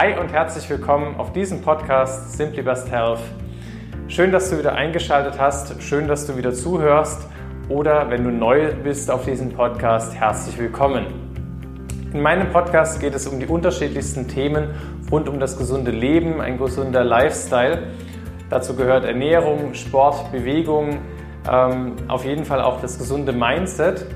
Hi und herzlich willkommen auf diesem Podcast Simply Best Health. Schön, dass du wieder eingeschaltet hast, schön, dass du wieder zuhörst oder wenn du neu bist auf diesem Podcast, herzlich willkommen. In meinem Podcast geht es um die unterschiedlichsten Themen rund um das gesunde Leben, ein gesunder Lifestyle. Dazu gehört Ernährung, Sport, Bewegung, ähm, auf jeden Fall auch das gesunde Mindset.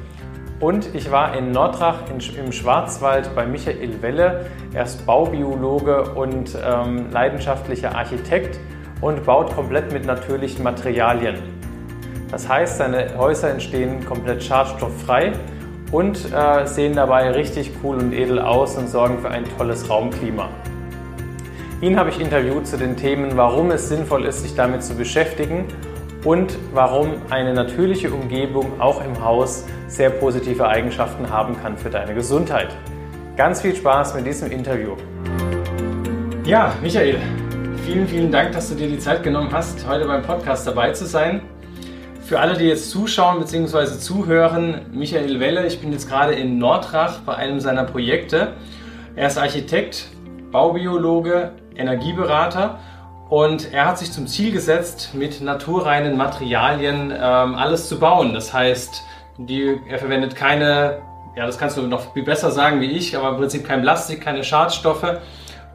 Und ich war in Nordrach im Schwarzwald bei Michael Welle. Er ist Baubiologe und ähm, leidenschaftlicher Architekt und baut komplett mit natürlichen Materialien. Das heißt, seine Häuser entstehen komplett schadstofffrei und äh, sehen dabei richtig cool und edel aus und sorgen für ein tolles Raumklima. Ihn habe ich interviewt zu den Themen, warum es sinnvoll ist, sich damit zu beschäftigen und warum eine natürliche Umgebung auch im Haus sehr positive Eigenschaften haben kann für deine Gesundheit. Ganz viel Spaß mit diesem Interview. Ja, Michael, vielen, vielen Dank, dass du dir die Zeit genommen hast, heute beim Podcast dabei zu sein. Für alle, die jetzt zuschauen bzw. zuhören, Michael Welle, ich bin jetzt gerade in Nordrach bei einem seiner Projekte. Er ist Architekt, Baubiologe, Energieberater und er hat sich zum Ziel gesetzt, mit naturreinen Materialien ähm, alles zu bauen. Das heißt, die, er verwendet keine, ja, das kannst du noch viel besser sagen wie ich, aber im Prinzip kein Plastik, keine Schadstoffe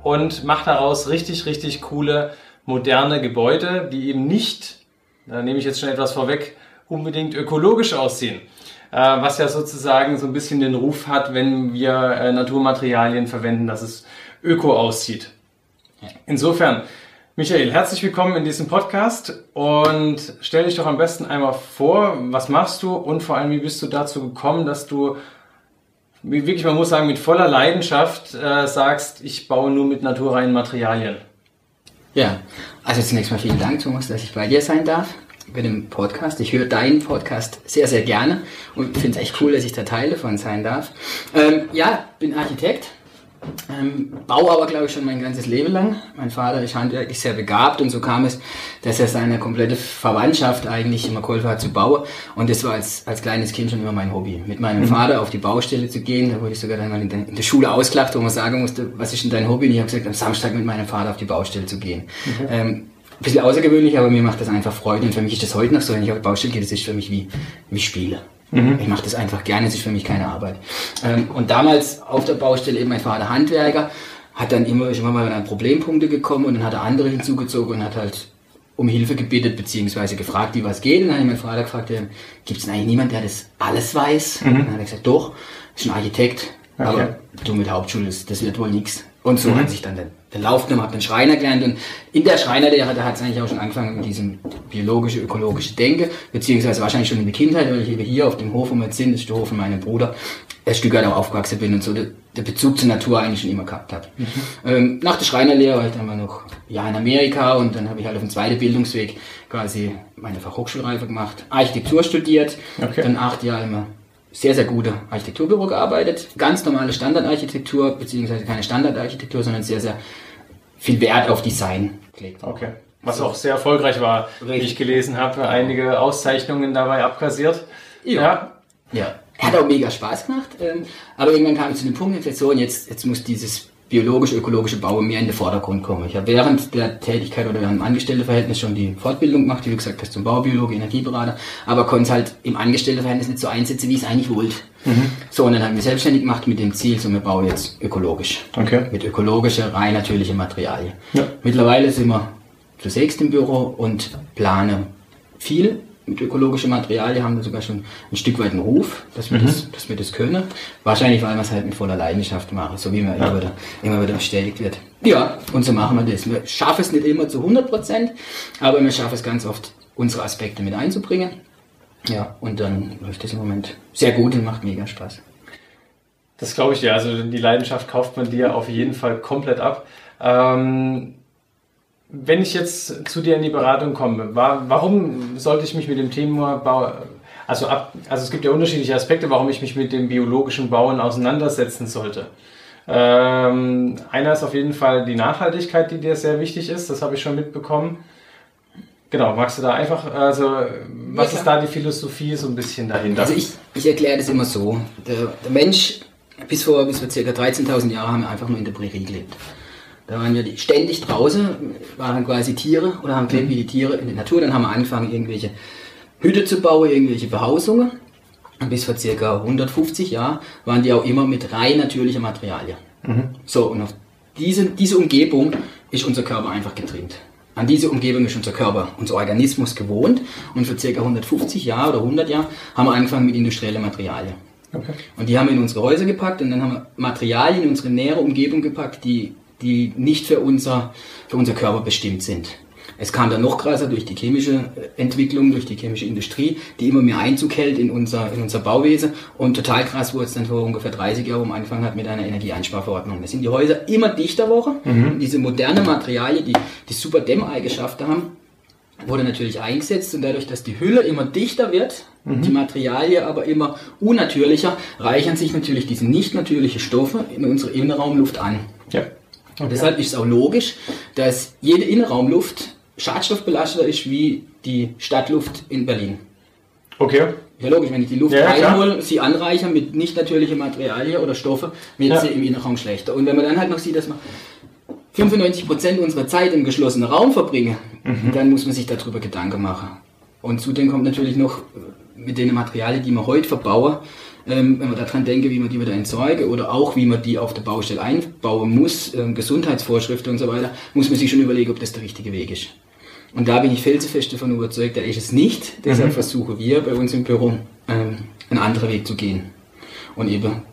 und macht daraus richtig, richtig coole, moderne Gebäude, die eben nicht, da nehme ich jetzt schon etwas vorweg, unbedingt ökologisch aussehen. Äh, was ja sozusagen so ein bisschen den Ruf hat, wenn wir äh, Naturmaterialien verwenden, dass es öko aussieht. Insofern, Michael, herzlich willkommen in diesem Podcast und stell dich doch am besten einmal vor, was machst du und vor allem, wie bist du dazu gekommen, dass du wirklich, man muss sagen, mit voller Leidenschaft äh, sagst, ich baue nur mit naturreinen Materialien. Ja, also zunächst mal vielen Dank, Thomas, dass ich bei dir sein darf bei dem Podcast. Ich höre deinen Podcast sehr, sehr gerne und finde es echt cool, dass ich da Teil davon sein darf. Ähm, ja, bin Architekt, ähm, baue aber, glaube ich, schon mein ganzes Leben lang. Mein Vater ist handwerklich sehr begabt und so kam es, dass er seine komplette Verwandtschaft eigentlich immer geholfen hat zu bauen. Und das war als, als kleines Kind schon immer mein Hobby. Mit meinem mhm. Vater auf die Baustelle zu gehen, da wurde ich sogar dann mal in der, in der Schule ausgelacht, wo man sagen musste, was ist denn dein Hobby? Und ich habe gesagt, am Samstag mit meinem Vater auf die Baustelle zu gehen. Mhm. Ähm, ein bisschen außergewöhnlich, aber mir macht das einfach Freude und für mich ist das heute noch so, wenn ich auf die Baustelle gehe, das ist für mich wie, wie Spiele. Mhm. Ich mache das einfach gerne, es ist für mich keine Arbeit. Ähm, und damals auf der Baustelle eben mein Vater Handwerker, hat dann immer, ist immer mal an Problempunkte gekommen und dann hat er andere hinzugezogen und hat halt um Hilfe gebeten, beziehungsweise gefragt, wie was geht. Und dann habe ich meinen Vater gefragt, äh, gibt es denn eigentlich niemand, der das alles weiß? Mhm. Und dann hat er gesagt, doch, ist ein Architekt, okay. aber du mit Hauptschule, das, das wird wohl nichts. Und so mhm. hat sich dann der, der Lauf genommen, habe den Schreiner gelernt und in der Schreinerlehre, da hat es eigentlich auch schon angefangen mit diesem biologische, ökologische Denke, beziehungsweise wahrscheinlich schon in der Kindheit, weil ich eben hier auf dem Hof, wo wir jetzt sind, das ist der Hof von meinem Bruder, ein Stück weit auch aufgewachsen bin und so der, der Bezug zur Natur eigentlich schon immer gehabt habe. Mhm. Ähm, nach der Schreinerlehre war ich dann mal noch ja in Amerika und dann habe ich halt auf dem zweiten Bildungsweg quasi meine Fachhochschulreife gemacht, Architektur studiert, okay. dann acht Jahre immer sehr, sehr gute Architekturbüro gearbeitet. Ganz normale Standardarchitektur, beziehungsweise keine Standardarchitektur, sondern sehr, sehr viel Wert auf Design gelegt. Okay. Was so. auch sehr erfolgreich war, Richtig. wie ich gelesen habe. Einige Auszeichnungen dabei abkassiert. Ja. Ja. ja. Hat auch mega Spaß gemacht. Ähm, aber irgendwann kam ich zu dem Punkt, jetzt so, und jetzt, jetzt muss dieses biologisch-ökologische Bau mehr in den Vordergrund kommen. Ich habe während der Tätigkeit oder während dem Angestelltenverhältnis schon die Fortbildung gemacht, wie du gesagt hast, zum Baubiologe, Energieberater, aber konnte es halt im Angestelltenverhältnis nicht so einsetzen, wie es eigentlich wollte. Mhm. So, und dann haben wir selbstständig gemacht mit dem Ziel, so wir bauen jetzt ökologisch. Okay. Mit ökologischer, rein natürlicher Materialien. Ja. Mittlerweile sind wir zu sechst im Büro und plane viel mit ökologischen Materialien haben wir sogar schon ein Stück weit einen Ruf, dass wir, mhm. das, dass wir das können. Wahrscheinlich, weil wir es halt mit voller Leidenschaft machen, so wie man ja. immer, wieder, immer wieder bestätigt wird. Ja, und so machen wir das. Wir schaffen es nicht immer zu 100 Prozent, aber wir schaffen es ganz oft, unsere Aspekte mit einzubringen. Ja, und dann läuft das im Moment sehr gut und macht mega Spaß. Das glaube ich dir. Also die Leidenschaft kauft man dir auf jeden Fall komplett ab. Ähm, wenn ich jetzt zu dir in die Beratung komme, war, warum sollte ich mich mit dem Thema Bau, also ab, also es gibt ja unterschiedliche Aspekte, warum ich mich mit dem biologischen Bauen auseinandersetzen sollte. Ähm, einer ist auf jeden Fall die Nachhaltigkeit, die dir sehr wichtig ist, das habe ich schon mitbekommen. Genau, magst du da einfach, also was ja, ist da die Philosophie so ein bisschen dahinter? Also ich, ich erkläre das immer so. Der, der Mensch bis vor, bis vor ca. 13.000 Jahren haben wir einfach nur in der Prärie gelebt. Da waren wir ständig draußen, waren quasi Tiere oder haben gelebt wie die Tiere in der Natur. Dann haben wir angefangen, irgendwelche Hütte zu bauen, irgendwelche Behausungen. Und bis vor circa 150 Jahren waren die auch immer mit rein natürlicher Materialien. Mhm. So, und auf diese, diese Umgebung ist unser Körper einfach getrimmt. An diese Umgebung ist unser Körper, unser Organismus gewohnt. Und vor circa 150 Jahren oder 100 Jahren haben wir angefangen mit industriellen Materialien. Okay. Und die haben wir in unsere Häuser gepackt und dann haben wir Materialien in unsere nähere Umgebung gepackt, die, die nicht für unser, für unser Körper bestimmt sind. Es kam dann noch krasser durch die chemische äh, Entwicklung, durch die chemische Industrie, die immer mehr Einzug hält in unser, in unser Bauwesen. Und total krass wurde es dann vor ungefähr 30 Jahren, man angefangen hat mit einer Energieeinsparverordnung. Da sind die Häuser immer dichter geworden. Mhm. Diese moderne Materialien, die, die super Dämmeigenschaften haben, wurde natürlich eingesetzt und dadurch, dass die Hülle immer dichter wird, mhm. die Materialien aber immer unnatürlicher, reichern sich natürlich diese nicht natürlichen Stoffe in unsere Innenraumluft an. Ja. Und deshalb ist es auch logisch, dass jede Innenraumluft schadstoffbelasteter ist wie die Stadtluft in Berlin. Okay. Ja, logisch, wenn ich die Luft ja, reinhole, sie anreichern mit nicht natürlichen Materialien oder Stoffe, wird ja. sie im Innenraum schlechter. Und wenn man dann halt noch sieht, dass man 95% unserer Zeit im geschlossenen Raum verbringen, mhm. dann muss man sich darüber Gedanken machen. Und zudem kommt natürlich noch mit den Materialien, die man heute verbauen, ähm, wenn man daran denke, wie man die wieder entsorge oder auch wie man die auf der Baustelle einbauen muss, ähm, Gesundheitsvorschriften und so weiter, muss man sich schon überlegen, ob das der richtige Weg ist. Und da bin ich felsenfest davon überzeugt, da ist es nicht. Deshalb mhm. versuchen wir bei uns im Büro ähm, einen anderen Weg zu gehen. Und eben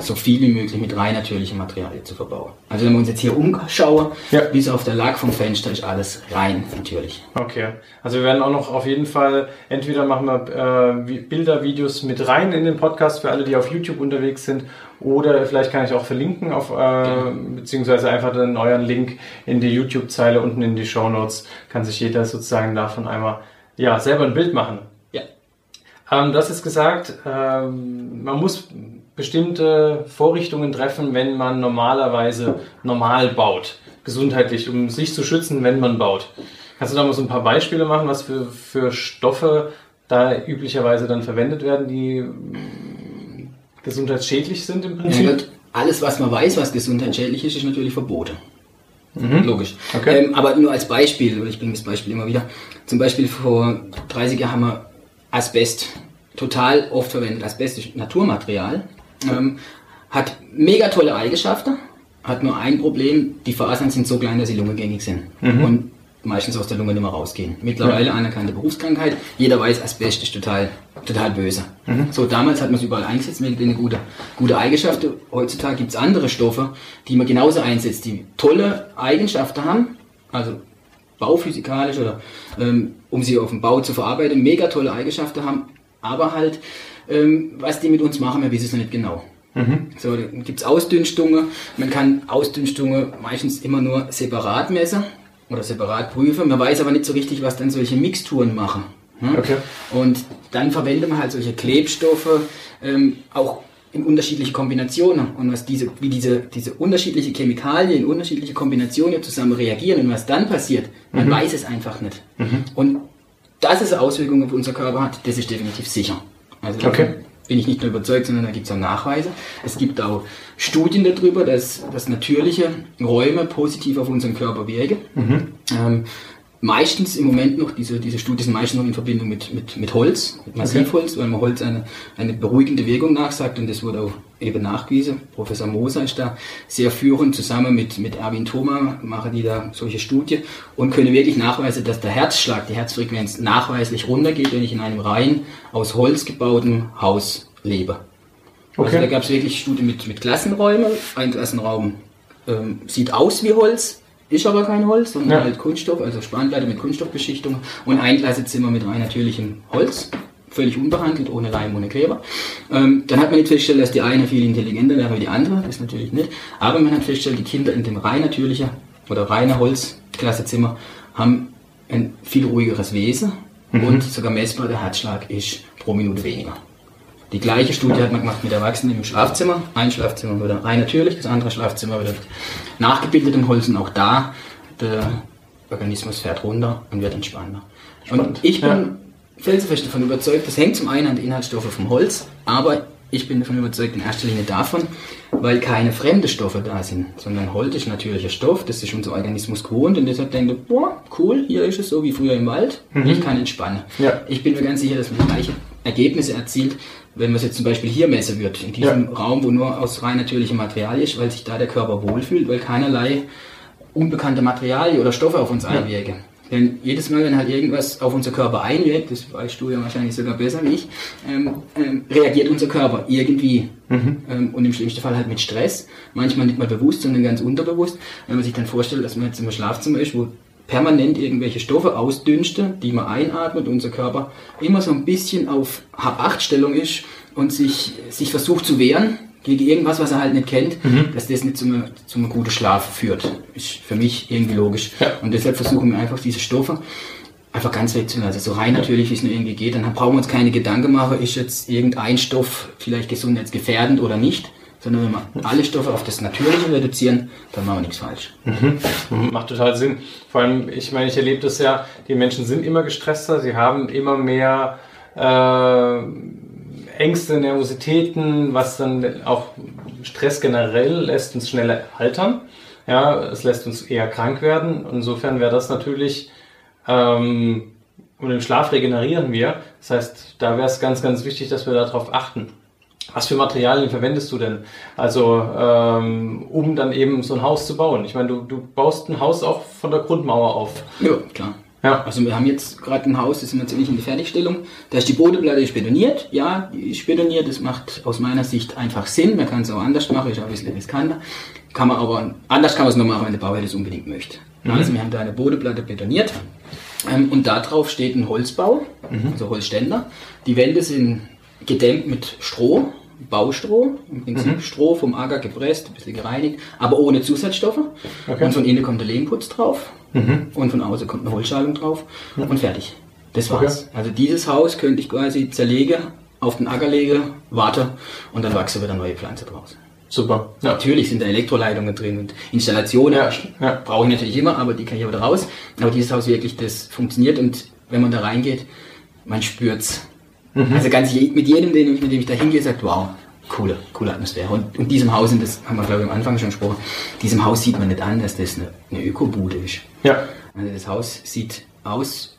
so viel wie möglich mit rein natürlichen Materialien zu verbauen. Also wenn wir uns jetzt hier umschauen, ja. bis auf der Lack vom Fenster ist alles rein natürlich. Okay, also wir werden auch noch auf jeden Fall, entweder machen wir äh, Bilder, Videos mit rein in den Podcast für alle, die auf YouTube unterwegs sind oder vielleicht kann ich auch verlinken auf, äh, genau. beziehungsweise einfach einen neuen Link in die YouTube-Zeile unten in die Show Notes, kann sich jeder sozusagen davon einmal ja, selber ein Bild machen. Ja. Ähm, das ist gesagt, ähm, man muss bestimmte Vorrichtungen treffen, wenn man normalerweise normal baut, gesundheitlich, um sich zu schützen, wenn man baut. Kannst du da mal so ein paar Beispiele machen, was für, für Stoffe da üblicherweise dann verwendet werden, die gesundheitsschädlich sind im Prinzip? Ja, alles, was man weiß, was gesundheitsschädlich ist, ist natürlich verboten. Mhm. Logisch. Okay. Ähm, aber nur als Beispiel, ich bringe das Beispiel immer wieder. Zum Beispiel vor 30 Jahren haben wir Asbest total oft verwendet. Asbest ist Naturmaterial ähm, hat mega tolle Eigenschaften, hat nur ein Problem, die Fasern sind so klein, dass sie lungengängig sind. Mhm. Und meistens aus der Lunge nicht mehr rausgehen. Mittlerweile ja. anerkannte Berufskrankheit. Jeder weiß, Asbest ist total, total böse. Mhm. So, damals hat man es überall eingesetzt mit eine gute, gute Eigenschaft. Heutzutage gibt es andere Stoffe, die man genauso einsetzt, die tolle Eigenschaften haben. Also bauphysikalisch oder ähm, um sie auf dem Bau zu verarbeiten, mega tolle Eigenschaften haben, aber halt ähm, was die mit uns machen, wir wissen es noch nicht genau. Mhm. So, da gibt es Ausdünstungen. Man kann Ausdünstungen meistens immer nur separat messen oder separat prüfen. Man weiß aber nicht so richtig, was dann solche Mixturen machen. Hm? Okay. Und dann verwendet man halt solche Klebstoffe ähm, auch in unterschiedliche Kombinationen und was diese, wie diese, diese unterschiedliche Chemikalien in unterschiedliche Kombinationen zusammen reagieren und was dann passiert, man mhm. weiß es einfach nicht. Mhm. Und dass es Auswirkungen auf unser Körper hat, das ist definitiv sicher. Also okay. bin ich nicht nur überzeugt, sondern da gibt es auch Nachweise. Es gibt auch Studien darüber, dass, dass natürliche Räume positiv auf unseren Körper wirken. Mhm. Ähm, meistens im Moment noch, diese, diese Studien sind meistens noch in Verbindung mit, mit, mit Holz, mit Massivholz, okay. weil man Holz eine, eine beruhigende Wirkung nachsagt und das wurde auch eben nachgewiesen. Professor Moser ist da sehr führend, zusammen mit, mit Erwin Thoma machen die da solche Studien und können wirklich nachweisen, dass der Herzschlag, die Herzfrequenz nachweislich runtergeht, wenn ich in einem rein aus Holz gebauten Haus lebe. Also okay. Also da gab es wirklich Studien mit, mit Klassenräumen. Ein Klassenraum ähm, sieht aus wie Holz, ist aber kein Holz, sondern ja. halt Kunststoff, also Spanplatte mit Kunststoffbeschichtung und ein Klassezimmer mit rein natürlichem Holz, völlig unbehandelt, ohne Leim, ohne Kleber. Ähm, dann hat man nicht festgestellt, dass die eine viel intelligenter wäre wie die andere, das natürlich nicht. Aber man hat festgestellt, die Kinder in dem rein natürlichen oder reiner Holzklassezimmer haben ein viel ruhigeres Wesen mhm. und sogar messbar der Herzschlag ist pro Minute weniger. Die gleiche Studie hat man gemacht mit Erwachsenen im Schlafzimmer. Ein Schlafzimmer wurde rein natürlich, das andere Schlafzimmer wird nachgebildet in Holz und auch da der Organismus fährt runter und wird entspannter. Spannend. Und ich bin ja. felsenfest davon überzeugt, das hängt zum einen an den Inhaltsstoffen vom Holz, aber ich bin davon überzeugt in erster Linie davon, weil keine fremde Stoffe da sind, sondern Holz ist natürlicher Stoff, das ist unser Organismus gewohnt und deshalb denkt er, boah, cool, hier ist es so wie früher im Wald, ich kann entspannen. Ja. Ich bin mir ganz sicher, dass man die gleichen Ergebnisse erzielt, wenn man es jetzt zum Beispiel hier messen wird, in diesem Ja. Raum, wo nur aus rein natürlichem Material ist, weil sich da der Körper wohlfühlt, weil keinerlei unbekannte Materialien oder Stoffe auf uns einwirken. Denn jedes Mal, wenn halt irgendwas auf unser Körper einwirkt, das weißt du ja wahrscheinlich sogar besser wie ich, ähm, ähm, reagiert unser Körper irgendwie. Ähm, und im schlimmsten Fall halt mit Stress. Manchmal nicht mal bewusst, sondern ganz unterbewusst. Wenn man sich dann vorstellt, dass man jetzt im Schlafzimmer ist, wo permanent irgendwelche Stoffe ausdünste, die man einatmet, unser Körper immer so ein bisschen auf Hab-Acht-Stellung ist und sich, sich versucht zu wehren gegen irgendwas, was er halt nicht kennt, dass das nicht zu einem, zu einem guten Schlaf führt. Ist für mich irgendwie logisch. Ja. Und deshalb versuchen wir einfach diese Stoffe einfach ganz wegzulassen. Also so rein natürlich, wie es nur irgendwie geht. Dann brauchen wir uns keine Gedanken machen, ist jetzt irgendein Stoff vielleicht gesundheitsgefährdend oder nicht. Sondern wenn wir alle Stoffe auf das Natürliche reduzieren, dann machen wir nichts falsch. Macht total Sinn. Vor allem, ich meine, ich erlebe das ja, die Menschen sind immer gestresster, sie haben immer mehr äh, Ängste, Nervositäten, was dann auch Stress generell lässt uns schneller altern. Ja, es lässt uns eher krank werden. Insofern wäre das natürlich, ähm, und im Schlaf regenerieren wir. Das heißt, da wäre es ganz, ganz wichtig, dass wir darauf achten. Was für Materialien verwendest du denn? Also, ähm, um dann eben so ein Haus zu bauen. Ich meine, du, du baust ein Haus auch von der Grundmauer auf. Ja, klar. Ja. Also wir haben jetzt gerade ein Haus, das sind wir ziemlich in die Fertigstellung. Da ist die Bodenplatte ist betoniert. Ja, ist betoniert. Das macht aus meiner Sicht einfach Sinn. Man kann es auch anders machen, ist auch ein bisschen riskanter. Kann man aber, anders kann man es nur machen, wenn der Bauherr das unbedingt möchte. Also wir haben da eine Bodenplatte betoniert. Ähm, und da drauf steht ein Holzbau, also Holzständer. Die Wände sind gedämmt mit Stroh, Baustroh, im Prinzip Stroh vom Acker gepresst, ein bisschen gereinigt, aber ohne Zusatzstoffe. Okay. Und von innen kommt der Lehmputz drauf und von außen kommt eine Holzschalung drauf und fertig. Das war's. Also dieses Haus könnte ich quasi zerlegen, auf den Acker legen, warte und dann wachsen wieder neue Pflanze draus. Super. Ja. Natürlich sind da Elektroleitungen drin und Installationen Ja, ja. brauche ich natürlich immer, aber die kann ich aber wieder raus. Aber dieses Haus wirklich, das funktioniert und wenn man da reingeht, man spürt's. Mhm. Also ganz je, mit jedem, den ich, mit dem ich da hingehe, sagt, wow, coole, coole Atmosphäre. Und, und diesem Haus, und das haben wir glaube ich am Anfang schon gesprochen, diesem Haus sieht man nicht an, dass das eine, eine Ökobude ist. Ja. Also das Haus sieht aus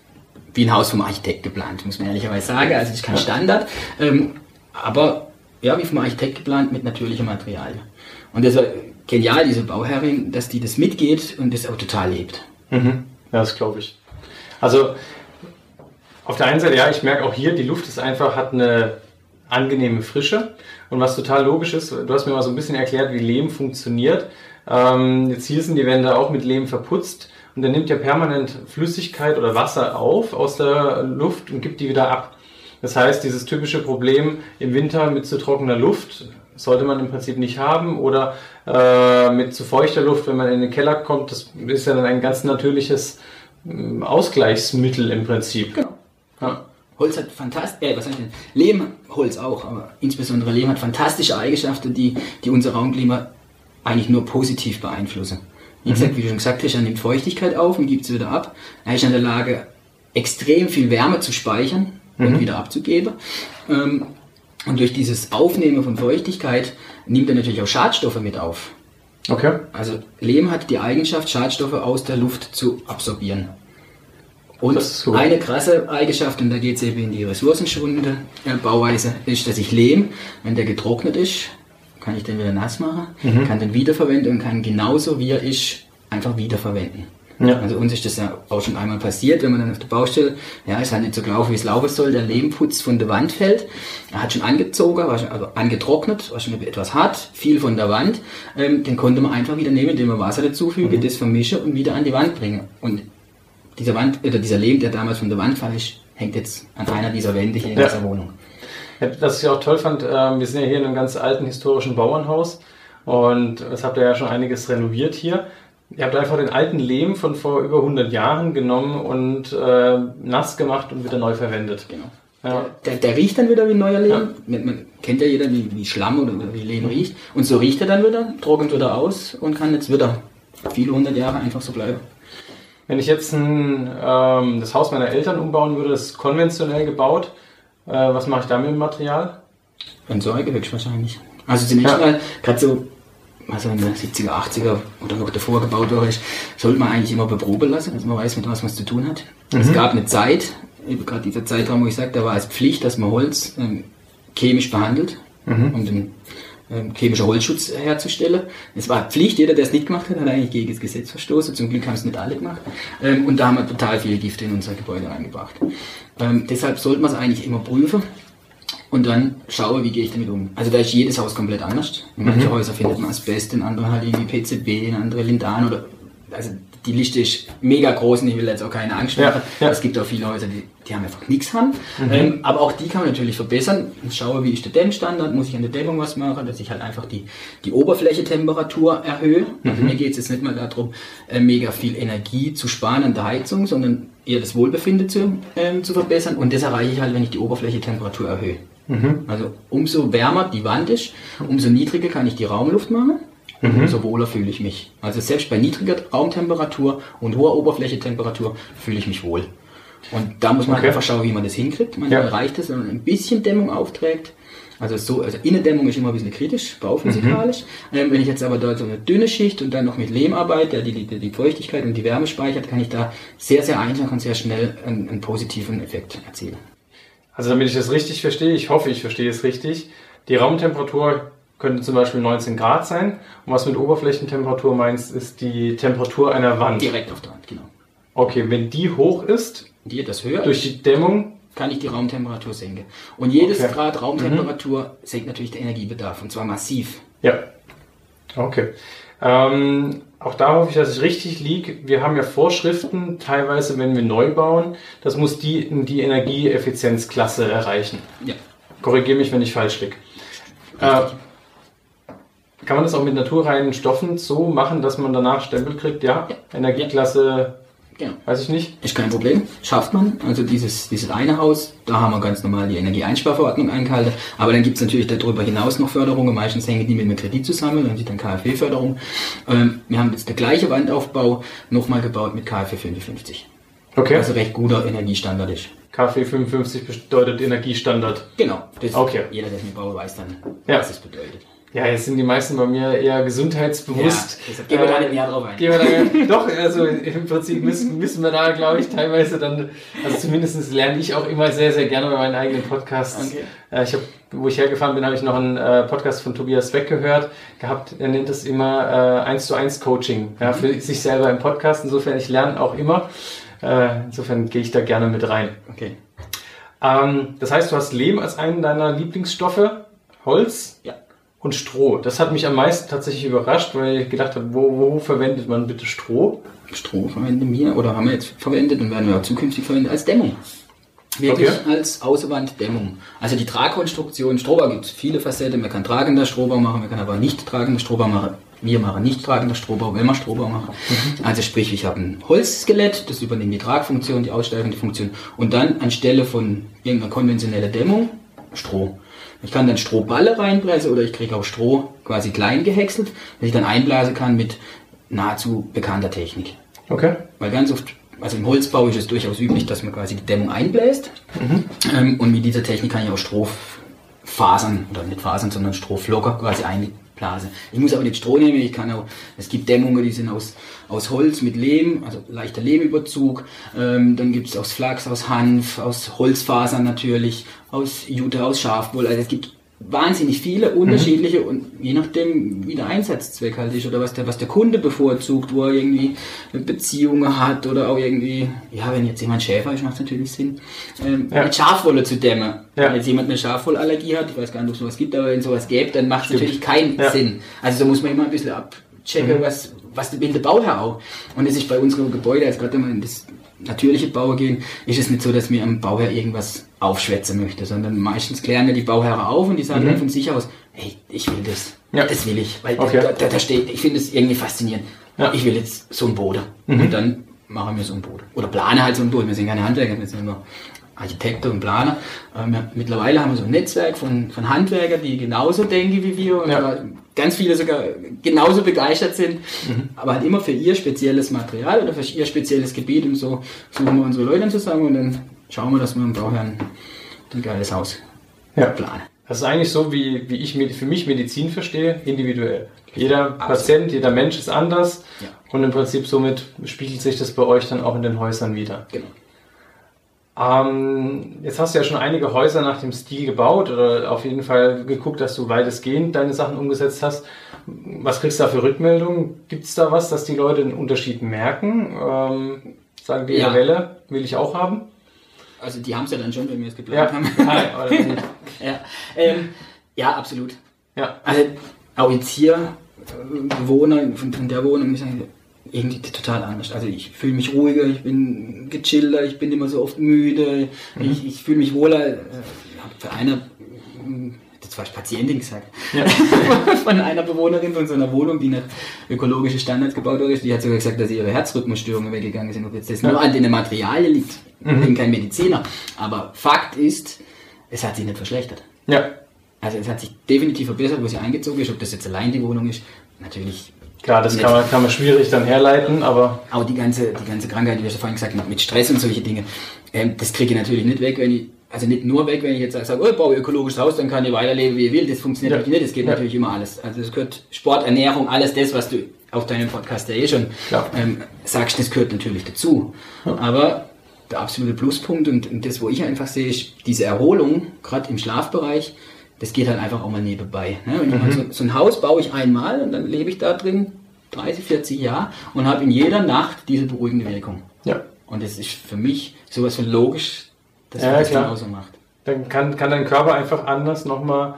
wie ein Haus vom Architekt geplant, muss man ehrlicherweise sagen. Also das ist kein Standard, ähm, aber ja, wie vom Architekt geplant mit natürlichem Material. Und das war genial, diese Bauherrin, dass die das mitgeht und das auch total lebt. Mhm. Ja, das glaube ich. Also auf der einen Seite, ja, ich merke auch hier, die Luft ist einfach, hat eine angenehme Frische. Und was total logisch ist, du hast mir mal so ein bisschen erklärt, wie Lehm funktioniert. Ähm, jetzt hier sind die Wände auch mit Lehm verputzt und der nimmt ja permanent Flüssigkeit oder Wasser auf aus der Luft und gibt die wieder ab. Das heißt, dieses typische Problem im Winter mit zu trockener Luft sollte man im Prinzip nicht haben oder äh, mit zu feuchter Luft, wenn man in den Keller kommt, das ist ja dann ein ganz natürliches ähm, Ausgleichsmittel im Prinzip. Holz hat fantastisch, äh, was heißt denn? Lehm, Holz auch, aber insbesondere Lehm hat fantastische Eigenschaften, die, die unser Raumklima eigentlich nur positiv beeinflussen. Wie gesagt, wie du schon gesagt hast, er nimmt Feuchtigkeit auf und gibt es wieder ab. Er ist in der Lage, extrem viel Wärme zu speichern und wieder abzugeben. Ähm, und durch dieses Aufnehmen von Feuchtigkeit nimmt er natürlich auch Schadstoffe mit auf. Okay. Also Lehm hat die Eigenschaft, Schadstoffe aus der Luft zu absorbieren. Und so. eine krasse Eigenschaft, und da geht es eben in die ressourcenschonende äh, Bauweise, ist, dass ich Lehm, wenn der getrocknet ist, kann ich den wieder nass machen, Mhm. kann den wiederverwenden und kann genauso wie er ist, einfach wiederverwenden. Ja. Also uns ist das ja auch schon einmal passiert, wenn man dann auf der Baustelle, ja, ist halt nicht so gelaufen, wie es laufen soll, der Lehmputz von der Wand fällt. Er hat schon angezogen, war schon, also angetrocknet, war schon etwas hart, viel von der Wand. Ähm, den konnte man einfach wieder nehmen, indem man Wasser dazufüge, das vermische und wieder an die Wand bringen. Und dieser Wand, oder dieser Lehm, der damals von der Wand gefallen ist, hängt jetzt an einer dieser Wände hier in Ja. dieser Wohnung. Ja, Was ich auch toll fand, ähm, wir sind ja hier in einem ganz alten historischen Bauernhaus und das habt ihr ja schon einiges renoviert hier. Ihr habt einfach den alten Lehm von vor über 100 Jahren genommen und äh, nass gemacht und wieder neu verwendet. Genau. Ja. Der, der riecht dann wieder wie neuer Lehm. Man, man kennt ja jeder, wie, wie Schlamm oder, oder wie Lehm riecht. Und so riecht er dann wieder, trocknet wieder aus und kann jetzt wieder viele hundert Jahre einfach so bleiben. Wenn ich jetzt ein, ähm, das Haus meiner Eltern umbauen würde, das ist konventionell gebaut, äh, was mache ich da mit dem Material? Entsorge höchstwahrscheinlich. Also zunächst Ja. mal, gerade so also in den 70er, 80er oder noch davor gebaut worden ist, sollte man eigentlich immer beproben lassen, dass man weiß, mit was man es zu tun hat. Mhm. Es gab eine Zeit, gerade dieser Zeitraum, wo ich sagte, da war es Pflicht, dass man Holz ähm, chemisch behandelt, mhm. um den chemischer Holzschutz herzustellen. Es war Pflicht, jeder, der es nicht gemacht hat, hat eigentlich gegen das Gesetz verstoßen. Zum Glück haben es nicht alle gemacht. Ähm, und da haben wir total viele Gifte in unser Gebäude reingebracht. Ähm, deshalb sollte man es eigentlich immer prüfen und dann schaue, wie gehe ich damit um. Also da ist jedes Haus komplett anders. In manchen mhm. Häusern findet man Asbest, in anderen halt irgendwie PCB, in anderen Lindan oder also die Liste ist mega groß und ich will jetzt auch keine Angst machen. Ja, ja. Es gibt auch viele Häuser, die, die haben einfach nichts haben. Mhm. Ähm, aber auch die kann man natürlich verbessern. Ich schaue, wie ist der Dämmstandard, muss ich an der Dämmung was machen, dass ich halt einfach die, die Oberflächetemperatur erhöhe. Mhm. Also mir geht es jetzt nicht mal darum, äh, mega viel Energie zu sparen an der Heizung, sondern eher das Wohlbefinden zu, ähm, zu verbessern. Und das erreiche ich halt, wenn ich die Oberflächetemperatur erhöhe. Mhm. Also umso wärmer die Wand ist, umso niedriger kann ich die Raumluft machen mhm. umso wohler fühle ich mich. Also selbst bei niedriger Raumtemperatur und hoher Oberflächetemperatur fühle ich mich wohl. Und da muss man okay. einfach schauen, wie man das hinkriegt. Man ja. erreicht es, wenn man ein bisschen Dämmung aufträgt. Also so, also Innendämmung ist immer ein bisschen kritisch, bauphysikalisch. Mhm. Ähm, wenn ich jetzt aber dort so eine dünne Schicht und dann noch mit Lehm arbeite, der die, die, die Feuchtigkeit und die Wärme speichert, kann ich da sehr, sehr einfach und sehr schnell einen, einen positiven Effekt erzielen. Also damit ich das richtig verstehe, ich hoffe, ich verstehe es richtig, die Raumtemperatur könnte zum Beispiel 19 Grad sein. Und was mit Oberflächentemperatur meinst, ist die Temperatur einer Wand. Direkt auf der Wand, genau. Okay, wenn die hoch ist, die etwas höher durch die Dämmung, kann ich die Raumtemperatur senken. Und jedes okay. Grad Raumtemperatur mhm. senkt natürlich den Energiebedarf und zwar massiv. Ja. Okay. Ähm, auch da hoffe ich, dass ich richtig liege. Wir haben ja Vorschriften, teilweise, wenn wir neu bauen, das muss die, die Energieeffizienzklasse erreichen. Ja. Korrigiere mich, wenn ich falsch liege. Äh, kann man das auch mit naturreinen Stoffen so machen, dass man danach Stempel kriegt? Ja, ja. Energieklasse, genau. weiß ich nicht. Ist kein Problem, schafft man. Also dieses, dieses eine Haus, da haben wir ganz normal die Energieeinsparverordnung eingehalten. Aber dann gibt es natürlich darüber hinaus noch Förderungen. Meistens hängen die mit einem Kredit zusammen, dann sieht dann KfW-Förderung. Ähm, wir haben jetzt der gleiche Wandaufbau nochmal gebaut mit KfW 55. Okay. Also recht guter Energiestandard ist. KfW 55 bedeutet Energiestandard. Genau. Das okay. Jeder, der es mit baut, weiß dann, ja. was es bedeutet. Ja, jetzt sind die meisten bei mir eher gesundheitsbewusst. Ja, gehen wir da nicht näher drauf ein. Gehen wir da, doch, also im Prinzip müssen, müssen wir da, glaube ich, teilweise dann, also zumindest lerne ich auch immer sehr, sehr gerne bei meinen eigenen Podcasts. Okay. Äh, ich habe, wo ich hergefahren bin, habe ich noch einen äh, Podcast von Tobias Beck gehört gehabt. Er nennt es immer äh, 1 zu 1 Coaching, ja, für sich selber im Podcast. Insofern, ich lerne auch immer. Äh, insofern gehe ich da gerne mit rein. Okay. Ähm, das heißt, du hast Lehm als einen deiner Lieblingsstoffe, Holz. Ja und Stroh. Das hat mich am meisten tatsächlich überrascht, weil ich gedacht habe, wo, wo verwendet man bitte Stroh? Stroh verwenden wir oder haben wir jetzt verwendet und werden wir auch zukünftig verwenden als Dämmung. Wirklich okay. als Außenwanddämmung. Also die Tragkonstruktion, Strohbau gibt es viele Facetten. Man kann tragender Strohbau machen, man kann aber nicht tragender Strohbau machen. Wir machen nicht tragender Strohbau, wenn wir Strohbau machen. Mhm. Also sprich, ich habe ein Holzskelett, das übernimmt die Tragfunktion, die aussteigende Funktion und dann anstelle von irgendeiner konventionellen Dämmung Stroh. Ich kann dann Strohballe reinpressen oder ich kriege auch Stroh quasi klein gehäckselt, dass ich dann einblasen kann mit nahezu bekannter Technik. Okay. Weil ganz oft, also im Holzbau ist es durchaus üblich, dass man quasi die Dämmung einbläst. Mhm. Ähm, und mit dieser Technik kann ich auch Strohfasern, oder nicht Fasern, sondern Strohflocker quasi einblasen. Ich muss aber nicht Stroh nehmen, ich kann auch, es gibt Dämmungen, die sind aus, aus Holz mit Lehm, also leichter Lehmüberzug. Ähm, dann gibt es aus Flachs, aus Hanf, aus Holzfasern natürlich, aus Jute, aus Schafwolle. Also es gibt wahnsinnig viele unterschiedliche mhm. und je nachdem, wie der Einsatzzweck halt ist oder was der, was der Kunde bevorzugt, wo er irgendwie Beziehungen hat oder auch irgendwie, ja, wenn jetzt jemand Schäfer ist, macht es natürlich Sinn, ähm, ja. mit Schafwolle zu dämmen. Ja. Wenn jetzt jemand eine Schafwollallergie hat, ich weiß gar nicht, ob es sowas gibt, aber wenn sowas gäbe, dann macht es natürlich keinen ja. Sinn. Also so muss man immer ein bisschen abchecken, mhm. was, was will der Bauherr auch. Und es ist bei unserem Gebäude, als gerade wenn man das natürliche Bauer gehen, ist es nicht so, dass mir am Bauherr irgendwas aufschwätzen möchte, sondern meistens klären wir die Bauherren auf und die sagen mhm. dann von sich aus, hey, ich will das. Ja. Das will ich. Weil okay. da, da, steht, ich finde es irgendwie faszinierend. Ja. Ich will jetzt so ein Boden. Mhm. Und dann machen wir so ein Boden. Oder plane halt so ein Boden. Wir sind keine Handwerker, wir sind nur Architekten und Planer. Ähm, ja, mittlerweile haben wir so ein Netzwerk von, von Handwerkern, die genauso denken wie wir und ja. ganz viele sogar genauso begeistert sind, mhm. aber halt immer für ihr spezielles Material oder für ihr spezielles Gebiet und so suchen wir unsere Leute zusammen und dann schauen wir, dass wir im Bauherrn ein geiles Haus ja. planen. Das ist eigentlich so, wie, wie ich für mich Medizin verstehe, individuell. Jeder. Patient, jeder Mensch ist anders ja. und im Prinzip somit spiegelt sich das bei euch dann auch in den Häusern wieder. Genau. Ähm, jetzt hast du ja schon einige Häuser nach dem Stil gebaut oder auf jeden Fall geguckt, dass du weitestgehend deine Sachen umgesetzt hast. Was kriegst du da für Rückmeldungen? Gibt es da was, dass die Leute den Unterschied merken? Ähm, sagen die, ja. Welle will ich auch haben? Also die haben es ja dann schon, wenn wir es geplant ja. haben. ja. Ähm, ja, absolut. Ja. Also auch jetzt hier äh, Bewohner von, von der Wohnung sagen, irgendwie total anders. Also ich fühle mich ruhiger, ich bin gechillter, ich bin immer so oft müde, mhm. ich, ich fühle mich wohler. Äh, für eine, das war Patientin gesagt, ja. von einer Bewohnerin von so einer Wohnung, die nach ökologischen Standards gebaut wurde, die hat sogar gesagt, dass ihre Herzrhythmusstörungen weggegangen sind. Ob jetzt das nur an den Materialien liegt, mhm. ich bin kein Mediziner. Aber Fakt ist, es hat sich nicht verschlechtert. Ja. Also es hat sich definitiv verbessert, wo sie eingezogen ist. Ob das jetzt allein die Wohnung ist, natürlich. Klar, das kann man, kann man schwierig dann herleiten, aber. Auch die ganze, die ganze Krankheit, die wir vorhin gesagt haben, mit Stress und solche Dinge, ähm, das kriege ich natürlich nicht weg, wenn ich, also nicht nur weg, wenn ich jetzt sage, oh, ich baue ökologisches Haus, dann kann ich weiterleben, wie ich will. Das funktioniert ja. natürlich nicht, das geht ja. natürlich immer alles. Also es gehört Sport, Ernährung, alles das, was du auf deinem Podcast ja eh schon ähm, sagst, das gehört natürlich dazu. Aber der absolute Pluspunkt und, und das, wo ich einfach sehe, ist diese Erholung, gerade im Schlafbereich, das geht halt einfach auch mal nebenbei. Ne? Mhm. So, so, ein Haus baue ich einmal und dann lebe ich da drin 30, 40 Jahre und habe in jeder Nacht diese beruhigende Wirkung. Ja. Und das ist für mich sowas von logisch, dass ja, man das klar. genauso macht. Dann kann, kann dein Körper einfach anders nochmal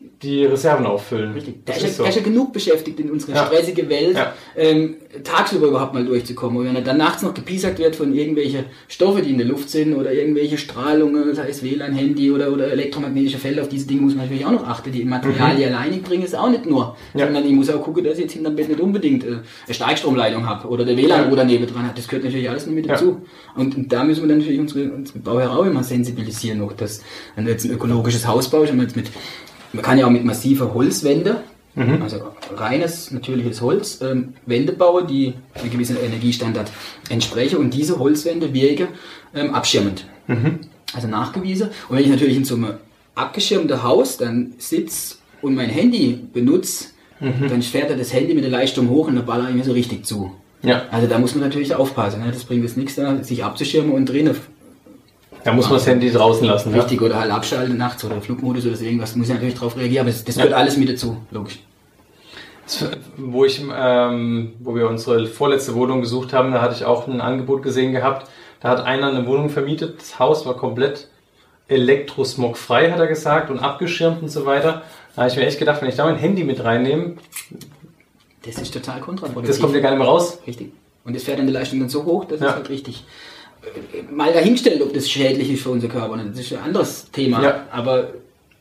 die Reserven auffüllen. Richtig. Der ist, ja, so. der ist, ja, genug beschäftigt in unserer ja. stressigen Welt, ja. ähm, tagsüber überhaupt mal durchzukommen. Und wenn er dann nachts noch gepiesackt wird von irgendwelchen Stoffen, die in der Luft sind oder irgendwelche Strahlungen, sei es WLAN, Handy oder, oder elektromagnetische Felder, auf diese Dinge muss man natürlich auch noch achten. Die Materialien mhm. alleine bringen es auch nicht nur, sondern ich muss auch gucken, dass ich jetzt hinterm Bett nicht unbedingt äh, eine Starkstromleitung habe oder der WLAN-Ruder neben dran hat. Das gehört natürlich alles noch mit dazu. Und, und, da müssen wir dann natürlich unsere, unsere Bauherren auch immer sensibilisieren, noch, dass wenn du jetzt ein ökologisches Haus baust, wenn man jetzt mit man kann ja auch mit massiver Holzwände, mhm. also reines, natürliches Holz, ähm, Wände bauen, die einem gewissen Energiestandard entsprechen und diese Holzwände wirken ähm, abschirmend. Mhm. Also nachgewiesen. Und wenn ich natürlich in so einem abgeschirmten Haus dann sitze und mein Handy benutze, mhm. dann fährt er das Handy mit der Leistung hoch und dann ballert ich mir so richtig zu. Ja. Also da muss man natürlich aufpassen. Ne? Das bringt jetzt nichts, da, sich abzuschirmen und drinnen da muss man das Handy draußen lassen. Richtig, ja? oder halt abschalten nachts oder Flugmodus oder so irgendwas, muss ich natürlich darauf reagieren, aber das, das gehört ja. alles mit dazu, logisch. Wo, ich, ähm, wo wir unsere vorletzte Wohnung gesucht haben, da hatte ich auch ein Angebot gesehen gehabt. Da hat einer eine Wohnung vermietet, das Haus war komplett elektrosmogfrei, hat er gesagt, und abgeschirmt und so weiter. Da habe ich mir echt gedacht, wenn ich da mein Handy mit reinnehme. Das ist total kontraproduktiv. Das kommt ja gar nicht mehr raus. Richtig. Und das fährt dann die Leistung dann so hoch, das ja. ist halt richtig mal dahingestellt, ob das schädlich ist für unser Körper. Das ist ein anderes Thema. Ja. Aber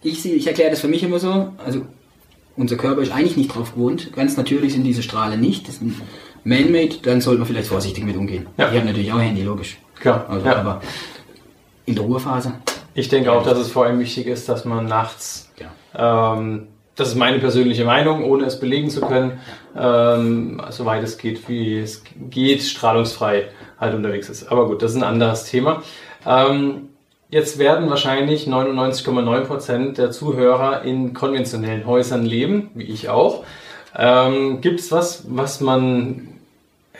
ich, ich erkläre das für mich immer so. Also unser Körper ist eigentlich nicht drauf gewohnt. Ganz natürlich sind diese Strahlen nicht. Das sind man-made. Dann sollte man vielleicht vorsichtig mit umgehen. Ja. Ich habe natürlich auch ein Handy, logisch. Klar. Also, ja. Aber in der Ruhephase. Ich denke auch, dass es vor allem wichtig ist, dass man nachts ja. ähm, das ist meine persönliche Meinung, ohne es belegen zu können, ähm, soweit es geht, wie es geht, strahlungsfrei halt unterwegs ist. Aber gut, das ist ein anderes Thema. Ähm, jetzt werden wahrscheinlich 99,9% der Zuhörer in konventionellen Häusern leben, wie ich auch. Ähm, Gibt es was, was man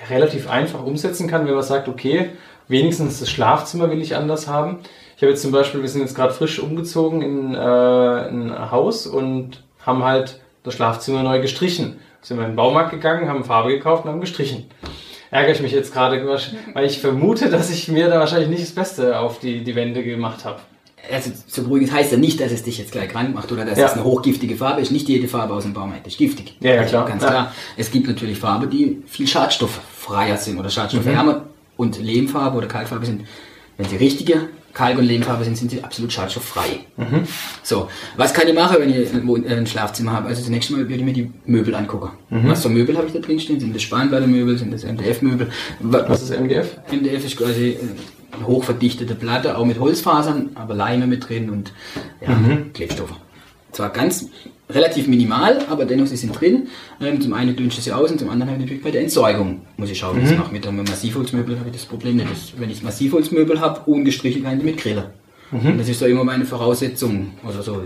relativ einfach umsetzen kann, wenn man sagt, okay, wenigstens das Schlafzimmer will ich anders haben. Ich habe jetzt zum Beispiel, wir sind jetzt gerade frisch umgezogen in, äh, ein Haus und haben halt das Schlafzimmer neu gestrichen. Sind wir in den Baumarkt gegangen, haben Farbe gekauft und haben gestrichen ärgere ich mich jetzt gerade, weil ich vermute, dass ich mir da wahrscheinlich nicht das Beste auf die, die Wände gemacht habe. Also zu beruhigen heißt ja nicht, dass es dich jetzt gleich krank macht oder dass ja. es eine hochgiftige Farbe ist. Nicht jede Farbe aus dem Baumarkt ist giftig. Ja, ja klar. Ganz ja. klar. Es gibt natürlich Farben, die viel schadstofffreier sind oder schadstoffärmer mhm. und Lehmfarbe oder Kalkfarbe sind, wenn sie richtige Kalk- und Lehmfarbe sind, sind sie absolut schadstofffrei. Mhm. So, was kann ich machen, wenn ich ein Schlafzimmer habe? Also zunächst mal würde ich mir die Möbel angucken. Mhm. Was für Möbel habe ich da drin stehen? Sind das Spanplattenmöbel? Sind das MDF-Möbel? Was ist MDF? MDF ist quasi eine hochverdichtete Platte, auch mit Holzfasern, aber Leime mit drin und ja, mhm. Klebstoffe. Zwar ganz relativ minimal, aber dennoch sie sind drin. Ähm, zum einen dünnt sie aus und zum anderen habe ich natürlich bei der Entsorgung muss ich schauen, mhm. ich mache. Mit einem Massivholzmöbel habe ich das Problem nicht. Das, wenn ich Massivholzmöbel habe, ungestrichen kann ich mit grillen. Mhm. Das ist so immer meine Voraussetzung oder so.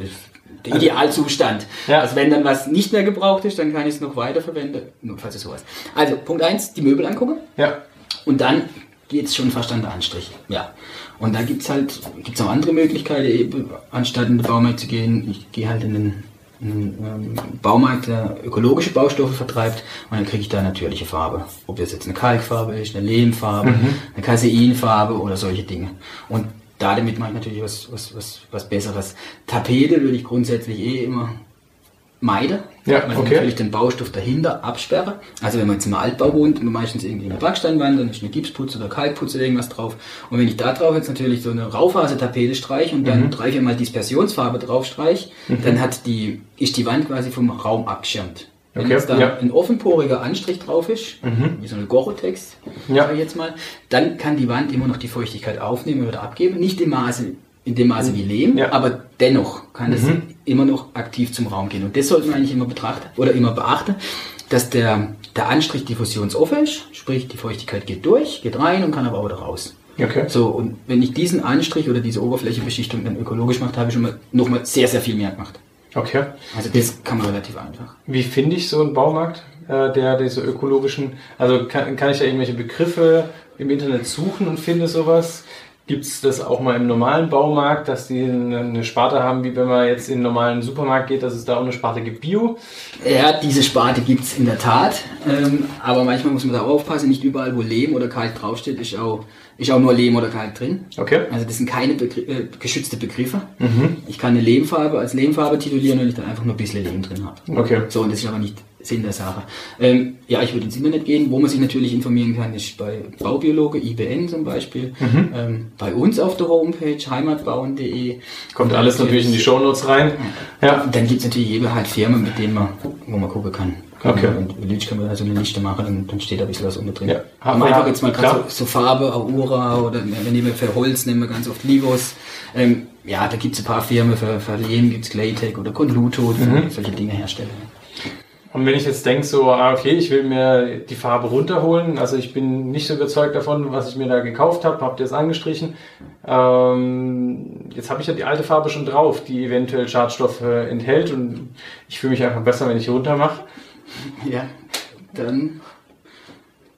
Der Idealzustand. Ja. Also wenn dann was nicht mehr gebraucht ist, dann kann ich es noch weiterverwenden, notfalls ist sowas. Also Punkt eins, die Möbel angucken. Ja. Und dann geht es schon fast an den Anstrich. Ja. Und da gibt es halt gibt's auch andere Möglichkeiten, eben, anstatt in den Baumarkt zu gehen. Ich gehe halt in den, in den ähm, Baumarkt, der ökologische Baustoffe vertreibt und dann kriege ich da natürliche Farbe. Ob das jetzt eine Kalkfarbe ist, eine Lehmfarbe, eine Caseinfarbe oder solche Dinge. Und damit mache ich natürlich was, was, was, was Besseres. Tapete würde ich grundsätzlich eh immer meide, Ja, ich okay. natürlich den Baustoff dahinter absperre. Also wenn man jetzt im Altbau wohnt meistens irgendwie eine Backsteinwand, dann ist eine Gipsputz oder Kalkputz oder irgendwas drauf. Und wenn ich da drauf jetzt natürlich so eine Raufasertapete streiche und dann drei, vier Mal Dispersionsfarbe drauf streiche, dann hat die, ist die Wand quasi vom Raum abgeschirmt. Wenn Okay, jetzt da ja. ein offenporiger Anstrich drauf ist, wie so eine Gorotex, Ja. sag ich jetzt mal, dann kann die Wand immer noch die Feuchtigkeit aufnehmen oder abgeben. Nicht im Maße, in dem Maße wie Lehm, Ja. aber dennoch kann es immer noch aktiv zum Raum gehen. Und das sollte man eigentlich immer betrachten oder immer beachten, dass der, der Anstrich diffusionsoffen ist, sprich die Feuchtigkeit geht durch, geht rein und kann aber auch wieder raus. Okay. So, und wenn ich diesen Anstrich oder diese Oberflächenbeschichtung dann ökologisch mache, habe ich schon mal nochmal sehr, sehr viel mehr gemacht. Okay. Also das kann man relativ einfach. Wie finde ich so einen Baumarkt, äh, der diese ökologischen, also kann, kann ich da irgendwelche Begriffe im Internet suchen und finde sowas? Gibt es das auch mal im normalen Baumarkt, dass die eine Sparte haben, wie wenn man jetzt in einen normalen Supermarkt geht, dass es da auch eine Sparte gibt Bio? Ja, diese Sparte gibt's in der Tat, ähm, aber manchmal muss man da aufpassen, nicht überall, wo Lehm oder Kalk draufsteht, ist auch, ist auch nur Lehm oder Kalk drin. Okay. Also das sind keine Begr äh, geschützte Begriffe. Ich kann eine Lehmfarbe als Lehmfarbe titulieren, wenn ich dann einfach nur ein bisschen Lehm drin habe. Okay. So, und das ist aber nicht Sinn der Sache. Ähm, ja, ich würde ins Internet gehen. Wo man sich natürlich informieren kann, ist bei Baubiologe, IBN zum Beispiel. Ähm, bei uns auf der Homepage, heimatbauen.de. Kommt alles natürlich in die Shownotes rein. Ja. Dann gibt es natürlich jede halt Firmen, mit denen man, wo man gucken kann. Okay. Und Lütsch kann man da so eine Liste machen, dann, dann steht da ein bisschen was unten drin. Ja. Aber einfach jetzt mal gerade so, so Farbe, Aura oder wir nehmen für Holz, nehmen wir ganz oft Livos. Ähm, ja, da gibt es ein paar Firmen, für, für Lehm gibt es Claytech oder Conluto, die Mhm. solche Dinge herstellen. Und wenn ich jetzt denke, so, ah, okay, ich will mir die Farbe runterholen, also ich bin nicht so überzeugt davon, was ich mir da gekauft habe, habt ihr es angestrichen. Ähm, jetzt habe ich ja die alte Farbe schon drauf, die eventuell Schadstoffe enthält und ich fühle mich einfach besser, wenn ich runter mache. Ja, dann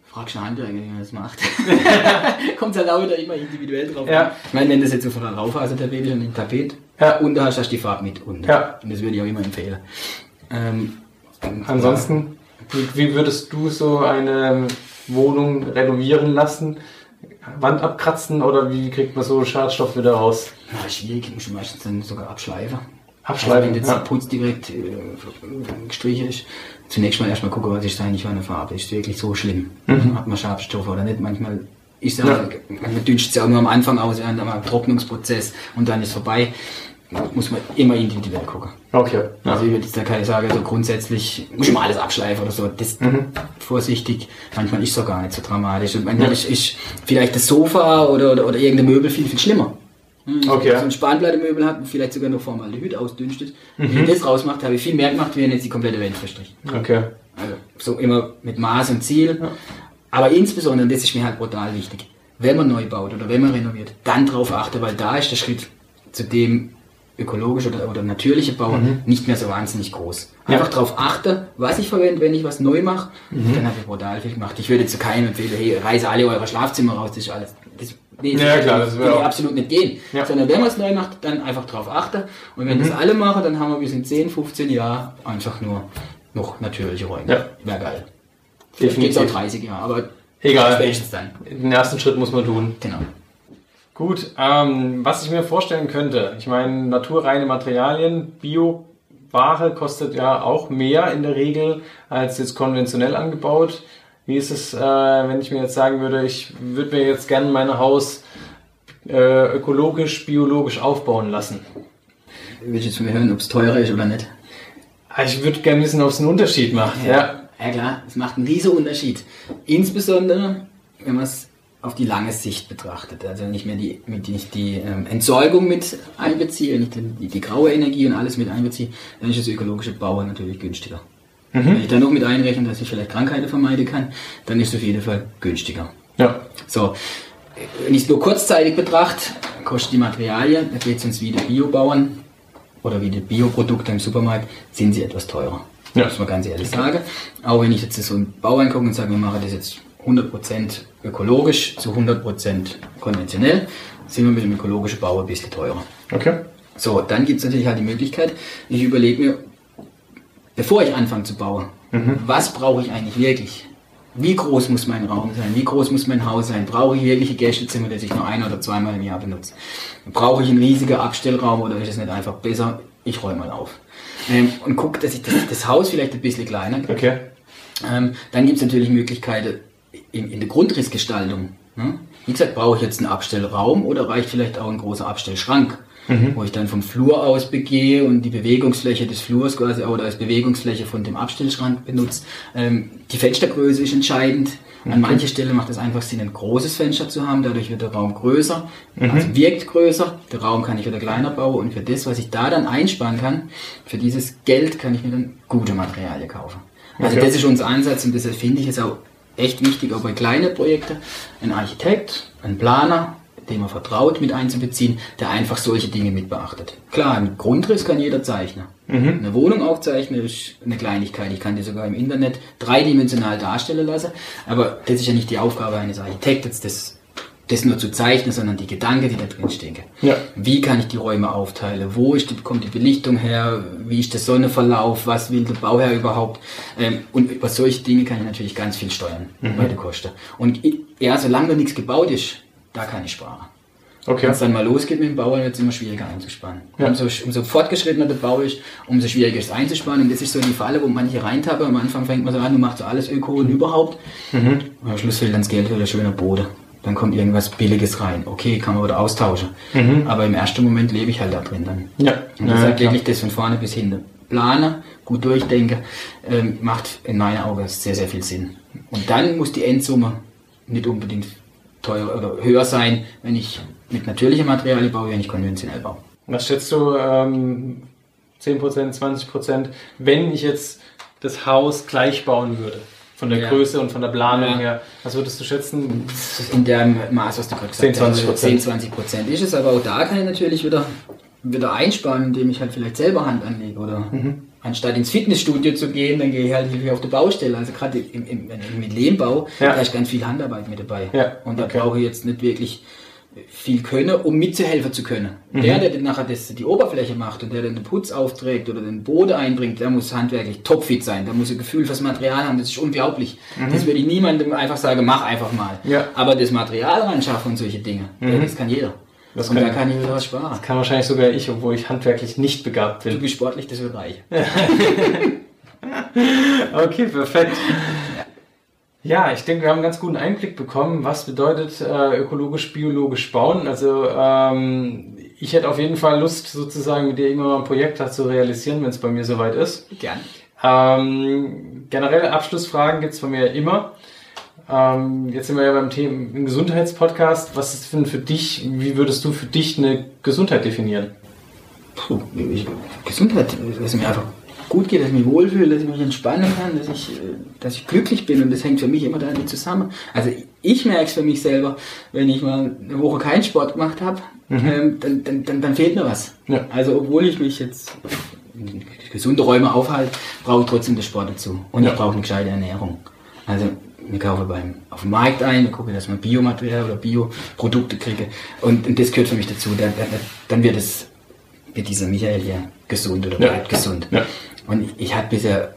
fragst du einen Handwerker, wie man das macht. Kommt halt auch wieder immer individuell drauf Ja. an. Ich meine, wenn das jetzt so von der Raufasertapete ist und ein Tapet, Ja. und da hast du die Farbe mit unten. Ja. Und das würde ich auch immer empfehlen. Ähm, Ansonsten, wie, würdest du so eine Wohnung renovieren lassen? Wand abkratzen oder wie kriegt man so Schadstoff wieder raus? Ja, schwierig, ich meistens dann sogar abschleifen. Abschleifen, Also wenn jetzt ja. der Putz direkt äh, gestrichen ist, zunächst mal erstmal gucken, was ist da eigentlich für eine Farbe. Ist wirklich so schlimm? Hat man Schadstoffe oder nicht? Manchmal ist ja, Mhm. Ja. manchmal dünscht es ja auch nur am Anfang aus, während am Trocknungsprozess und dann ist vorbei. Muss man immer individuell gucken. Okay. Also ich würde jetzt da keine sagen, so grundsätzlich muss mal alles abschleifen oder so. Das Mhm. vorsichtig. Manchmal ist es auch gar nicht so dramatisch. Und manchmal ist, ist vielleicht das Sofa oder, oder, oder irgendein Möbel viel, viel schlimmer. Hm, Okay. So ein Spanplattemöbel hat und vielleicht sogar noch Formaldehyd ausdünstet. Mhm. Wenn ich das rausmacht, habe ich viel mehr gemacht, wie wenn jetzt die komplette Wand verstrichen. Okay. Also so immer mit Maß und Ziel. Aber insbesondere, und das ist mir halt brutal wichtig, wenn man neu baut oder wenn man renoviert, dann darauf achten, weil da ist der Schritt zu dem ökologische oder, oder natürliche Bauen nicht mehr so wahnsinnig groß. Einfach darauf achten, was ich verwende, wenn ich was neu mache, dann habe ich brutal viel gemacht. Ich würde zu keinem empfehlen, hey, reiße alle eure Schlafzimmer raus, das ist alles. Das, nee, Ja, klar, das würde absolut nicht gehen. Ja. Sondern wenn man es neu macht, dann einfach darauf achten. Und wenn das alle machen, dann haben wir bis in 10, 15 Jahren einfach nur noch natürliche Räume. Ja. Wäre geil. Definitiv. Geht auch 30 Jahre, aber Egal. spätestens dann. Den ersten Schritt muss man tun. Genau. Gut, ähm, was ich mir vorstellen könnte, ich meine, naturreine Materialien, Bio-Ware kostet ja auch mehr in der Regel als jetzt konventionell angebaut. Wie ist es, äh, wenn ich mir jetzt sagen würde, ich würde mir jetzt gerne mein Haus äh, ökologisch, biologisch aufbauen lassen? Willst du jetzt hören, ob es teurer ist oder nicht? Ah, Ich würde gerne wissen, ob es einen Unterschied macht. Ja. Ja klar, es macht einen riesen Unterschied. Insbesondere, wenn man es auf die lange Sicht betrachtet. Also nicht mehr die, mit, nicht die ähm, Entsorgung mit einbeziehe, nicht die, die graue Energie und alles mit einbeziehe, dann ist das ökologische Bauen natürlich günstiger. Wenn ich dann noch mit einrechne, dass ich vielleicht Krankheiten vermeiden kann, dann ist es auf jeden Fall günstiger. Ja. So, wenn ich es nur kurzzeitig betrachte, kostet die Materialien, da geht es uns wieder Biobauern oder wie die Bioprodukte im Supermarkt, sind sie etwas teurer. Ja. Muss man ganz ehrlich sagen. Auch wenn ich jetzt so einen Bau angucke und sage, wir machen das jetzt 100% ökologisch zu 100% konventionell, sind wir mit dem ökologischen Bau ein bisschen teurer. Okay. So, dann gibt es natürlich halt die Möglichkeit, ich überlege mir, bevor ich anfange zu bauen, mhm. was brauche ich eigentlich wirklich? Wie groß muss mein Raum sein? Wie groß muss mein Haus sein? Brauche ich wirkliche Gästezimmer, das ich nur ein oder zweimal im Jahr benutze? Brauche ich einen riesigen Abstellraum oder ist es nicht einfach besser, ich räume mal auf? Ähm, und gucke, dass ich das, das, Haus vielleicht ein bisschen kleiner kriege. Okay. Ähm, dann gibt es natürlich Möglichkeiten in, in der Grundrissgestaltung. Ne? Wie gesagt, brauche ich jetzt einen Abstellraum oder reicht vielleicht auch ein großer Abstellschrank? mhm. wo ich dann vom Flur aus begehe und die Bewegungsfläche des Flurs quasi oder als Bewegungsfläche von dem Abstellschrank benutze. Ähm, die Fenstergröße ist entscheidend. An mancher Stelle macht es einfach Sinn, ein großes Fenster zu haben, dadurch wird der Raum größer, mhm. also wirkt größer, der Raum kann ich wieder kleiner bauen und für das, was ich da dann einsparen kann, für dieses Geld kann ich mir dann gute Materialien kaufen. Also okay. das ist unser Ansatz und deshalb finde ich es auch echt wichtig, auch bei kleinen Projekten, ein Architekt, ein Planer dem man vertraut, mit einzubeziehen, der einfach solche Dinge mit beachtet. Klar, ein Grundriss kann jeder zeichnen. Mhm. Eine Wohnung aufzeichnen ist eine Kleinigkeit. Ich kann die sogar im Internet dreidimensional darstellen lassen. Aber das ist ja nicht die Aufgabe eines Architekten, das, das nur zu zeichnen, sondern die Gedanken, die da drin stecken. Ja. Wie kann ich die Räume aufteilen? Wo ist die, kommt die Belichtung her? Wie ist der Sonnenverlauf? Was will der Bauherr überhaupt? Ähm, und über solche Dinge kann ich natürlich ganz viel steuern mhm. bei der Kosten. Und ja, solange noch nichts gebaut ist, da kann ich sparen. Okay. Wenn es dann mal losgeht mit dem Bauern, wird es immer schwieriger einzusparen. Ja. Umso, umso fortgeschrittener der Bau ist, umso schwieriger ist es einzusparen. Und das ist so die Falle, wo manche reintappen. Am Anfang fängt man so an, du machst so alles Öko und überhaupt. Mhm. Und am Schluss fehlt dann das Geld für ein schöner Boden. Dann kommt irgendwas Billiges rein. Okay, kann man wieder austauschen. Mhm. Aber im ersten Moment lebe ich halt da drin dann. Ja. Und deshalb ja, wirklich das von vorne bis hinten. Plane, gut durchdenke, ähm, macht in meinen Augen sehr, sehr viel Sinn. Und dann muss die Endsumme nicht unbedingt teuer oder höher sein, wenn ich mit natürlichen Materialien baue, wenn ich konventionell baue. Was schätzt du, ähm, 10%, 20%, wenn ich jetzt das Haus gleich bauen würde? Von der ja. Größe und von der Planung ja. her. Was würdest du schätzen? In dem Maß, was du gerade gesagt 10, 20 hast. 10, 20 Prozent ist es, aber auch da kann ich natürlich wieder, wieder einsparen, indem ich halt vielleicht selber Hand anlege oder mhm anstatt ins Fitnessstudio zu gehen, dann gehe ich halt hier auf die Baustelle. Also gerade im, im, im Lehmbau, ja. da ist ganz viel Handarbeit mit dabei. Ja. Und da okay. brauche ich jetzt nicht wirklich viel können, um mitzuhelfen zu können. Mhm. Der, der dann nachher das, die Oberfläche macht und der dann den Putz aufträgt oder den Boden einbringt, der muss handwerklich topfit sein. Der muss ein Gefühl fürs Material haben. Das ist unglaublich. Mhm. Das würde ich niemandem einfach sagen, mach einfach mal. Ja. Aber das Material reinschaffen und solche Dinge, mhm. das kann jeder. Das und kann, da kann ich wieder was sparen. Das kann wahrscheinlich sogar ich, obwohl ich handwerklich nicht begabt bin. Du bist sportlich, das wird reich. okay, perfekt. Ja, ich denke, wir haben einen ganz guten Einblick bekommen, was bedeutet äh, ökologisch, biologisch bauen. Also ähm, ich hätte auf jeden Fall Lust, sozusagen mit dir immer mal ein Projekt zu realisieren, wenn es bei mir soweit ist. Gerne. Ähm, generell Abschlussfragen gibt's von mir immer. Ähm, jetzt sind wir ja beim Thema Gesundheitspodcast. Was ist denn für dich, wie würdest du für dich eine Gesundheit definieren? Puh, ich, Gesundheit, es mir einfach gut geht, dass ich mich wohlfühle, dass ich mich entspannen kann, dass ich, dass ich glücklich bin und das hängt für mich immer damit zusammen. Also ich merke es für mich selber, wenn ich mal eine Woche keinen Sport gemacht habe, mhm. ähm, dann, dann, dann, dann, fehlt mir was. Ja. Also obwohl ich mich jetzt gesunde Räume aufhalte, brauche ich trotzdem den Sport dazu und ja. ich brauche eine gescheite Ernährung. Also wir kaufen beim, auf dem Markt ein, wir gucken, dass wir Biomaterial oder Bioprodukte kriegen. Und, und das gehört für mich dazu. Dann, dann wird es, wird dieser Michael hier gesund oder bleibt ja. gesund. Ja. Und ich, ich hatte bisher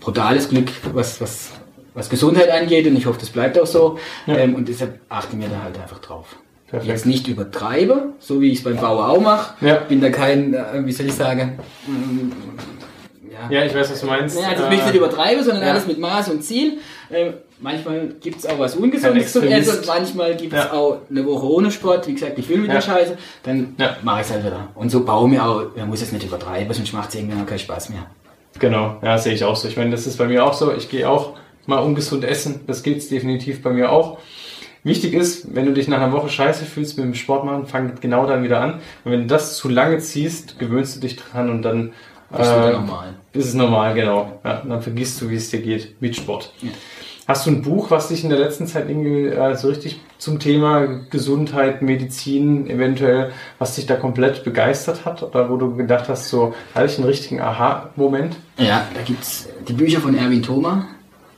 brutales Glück, was, was, was Gesundheit angeht und ich hoffe, das bleibt auch so. Ja. Ähm, und deshalb achte mir da halt einfach drauf. Perfekt. Jetzt nicht übertreibe, so wie ich es beim Bau auch mache. Ja. Bin da kein, äh, wie soll ich sagen, ja. ja, ich weiß, was du meinst. Ja, also ich äh, nicht übertreibe, sondern ja. alles mit Maß und Ziel. Ähm, manchmal gibt es auch was Ungesundes zum Essen, manchmal gibt es ja. auch eine Woche ohne Sport. Wie gesagt, ich will mit der Scheiße, dann mache ich es halt wieder. Und so baue mir auch, man muss es nicht übertreiben, sonst macht es irgendwann keinen Spaß mehr. Genau, ja, sehe ich auch so. Ich meine, das ist bei mir auch so. Ich gehe auch mal ungesund essen. Das gilt definitiv bei mir auch. Wichtig ist, wenn du dich nach einer Woche scheiße fühlst mit dem Sport machen, fang genau dann wieder an. Und wenn du das zu lange ziehst, gewöhnst du dich dran und dann ist äh, normal. Ist es normal, genau. Ja, dann vergisst du, wie es dir geht mit Sport. Ja. Hast du ein Buch, was dich in der letzten Zeit irgendwie äh, so richtig zum Thema Gesundheit, Medizin eventuell, was dich da komplett begeistert hat oder wo du gedacht hast, so hatte ich einen richtigen Aha-Moment? Ja, da gibt es die Bücher von Erwin Thoma.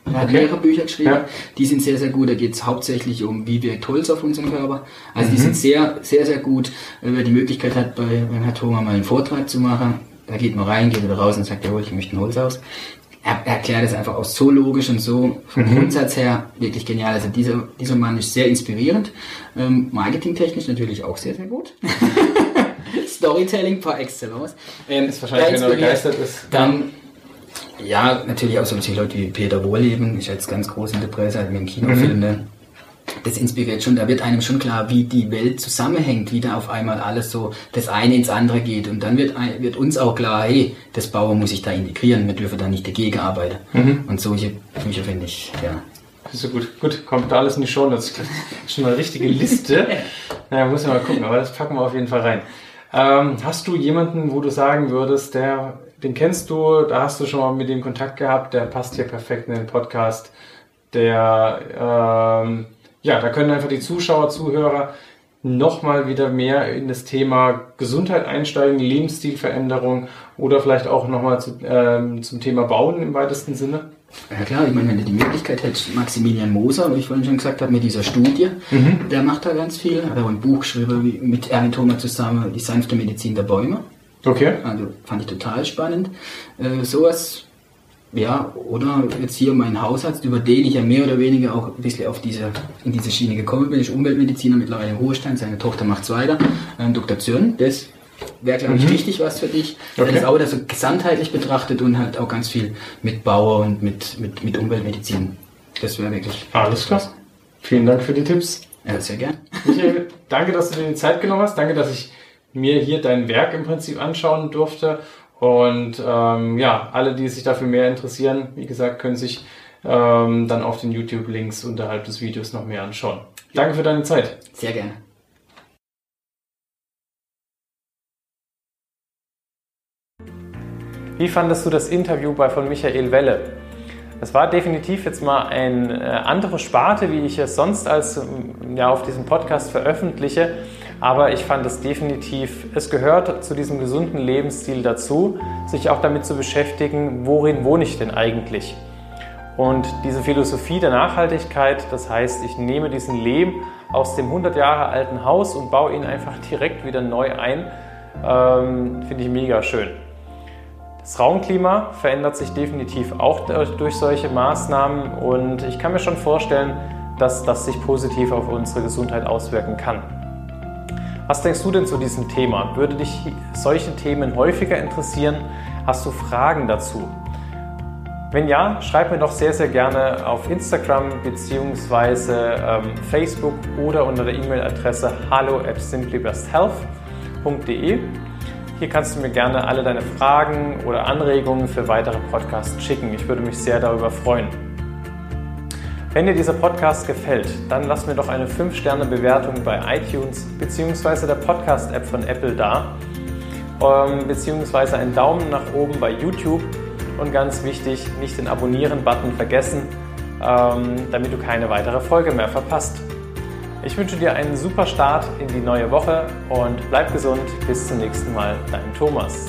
Er hat okay. mehrere Bücher geschrieben. Ja. Die sind sehr, sehr gut. Da geht es hauptsächlich um, wie wirkt Holz auf unseren Körper. Also mhm. die sind sehr, sehr, sehr gut. Wer die Möglichkeit hat, bei, Herrn Thoma mal einen Vortrag zu machen, da geht man rein, geht wieder raus und sagt, jawohl, ich möchte ein Holz aus. Er, er erklärt es einfach auch so logisch und so vom mhm. Grundsatz her wirklich genial. Also dieser, dieser Mann ist sehr inspirierend. Ähm, marketingtechnisch natürlich auch sehr, sehr gut. Storytelling par excellence. Ähm, ist wahrscheinlich, wenn er begeistert ist. Dann ja, natürlich auch solche Leute wie Peter Wohleben, ist jetzt ganz groß in der Presse, hat mir einen Kinofilm, mhm. ne? Das inspiriert schon, da wird einem schon klar, wie die Welt zusammenhängt, wie da auf einmal alles so das eine ins andere geht. Und dann wird, wird uns auch klar, hey, das Bauer muss sich da integrieren, wir dürfen da nicht dagegen arbeiten. Mhm. Und solche Bücher finde ich, ja. So gut, gut, kommt da alles in die Show. Das ist schon eine richtige Liste. naja, muss man mal gucken, aber das packen wir auf jeden Fall rein. Ähm, hast du jemanden, wo du sagen würdest, der den kennst du, da hast du schon mal mit dem Kontakt gehabt, der passt hier perfekt in den Podcast. Der, ähm, ja, da können einfach die Zuschauer, Zuhörer nochmal wieder mehr in das Thema Gesundheit einsteigen, Lebensstilveränderung oder vielleicht auch nochmal zu, ähm, zum Thema Bauen im weitesten Sinne? Ja klar, ich meine, wenn du die Möglichkeit hättest, Maximilian Moser, wie ich vorhin schon gesagt habe, mit dieser Studie, mhm. der macht da ganz viel, hat auch ein Buch geschrieben mit Erwin Thoma zusammen, die sanfte Medizin der Bäume. Okay. Also fand ich total spannend. Äh, sowas, ja, oder jetzt hier mein Hausarzt, über den ich ja mehr oder weniger auch ein bisschen auf diese, in diese Schiene gekommen bin, ist Umweltmediziner mittlerweile im Ruhestand, seine Tochter macht es weiter, äh, Dr. Zürn, das wäre, glaube ich, mhm. richtig was für dich. Okay. Das auch das so gesamtheitlich betrachtet und halt auch ganz viel mit Bauer und mit, mit, mit Umweltmedizin. Das wäre wirklich. Alles klar. Vielen Dank für die Tipps. Ja, sehr gern. Michael, danke, dass du dir die Zeit genommen hast. Danke, dass ich mir hier dein Werk im Prinzip anschauen durfte. Und ähm, ja, alle, die sich dafür mehr interessieren, wie gesagt, können sich ähm, dann auf den YouTube-Links unterhalb des Videos noch mehr anschauen. Danke für deine Zeit. Sehr gerne. Wie fandest du das Interview bei von Michael Welle? Es war definitiv jetzt mal eine äh, andere Sparte, wie ich es sonst als ja, auf diesem Podcast veröffentliche. Aber ich fand es definitiv, es gehört zu diesem gesunden Lebensstil dazu, sich auch damit zu beschäftigen, worin wohne ich denn eigentlich? Und diese Philosophie der Nachhaltigkeit, das heißt, ich nehme diesen Lehm aus dem 100 Jahre alten Haus und baue ihn einfach direkt wieder neu ein, ähm, finde ich mega schön. Das Raumklima verändert sich definitiv auch durch solche Maßnahmen und ich kann mir schon vorstellen, dass das sich positiv auf unsere Gesundheit auswirken kann. Was denkst du denn zu diesem Thema? Würde dich solche Themen häufiger interessieren? Hast du Fragen dazu? Wenn ja, schreib mir doch sehr, sehr gerne auf Instagram bzw. Ähm, Facebook oder unter der E-Mail-Adresse hallo at simplybesthealth.de. Hier kannst du mir gerne alle deine Fragen oder Anregungen für weitere Podcasts schicken. Ich würde mich sehr darüber freuen. Wenn dir dieser Podcast gefällt, dann lass mir doch eine 5-Sterne-Bewertung bei iTunes bzw. der Podcast-App von Apple da, ähm, beziehungsweise einen Daumen nach oben bei YouTube und ganz wichtig, nicht den Abonnieren-Button vergessen, ähm, damit du keine weitere Folge mehr verpasst. Ich wünsche dir einen super Start in die neue Woche und bleib gesund. Bis zum nächsten Mal, dein Thomas.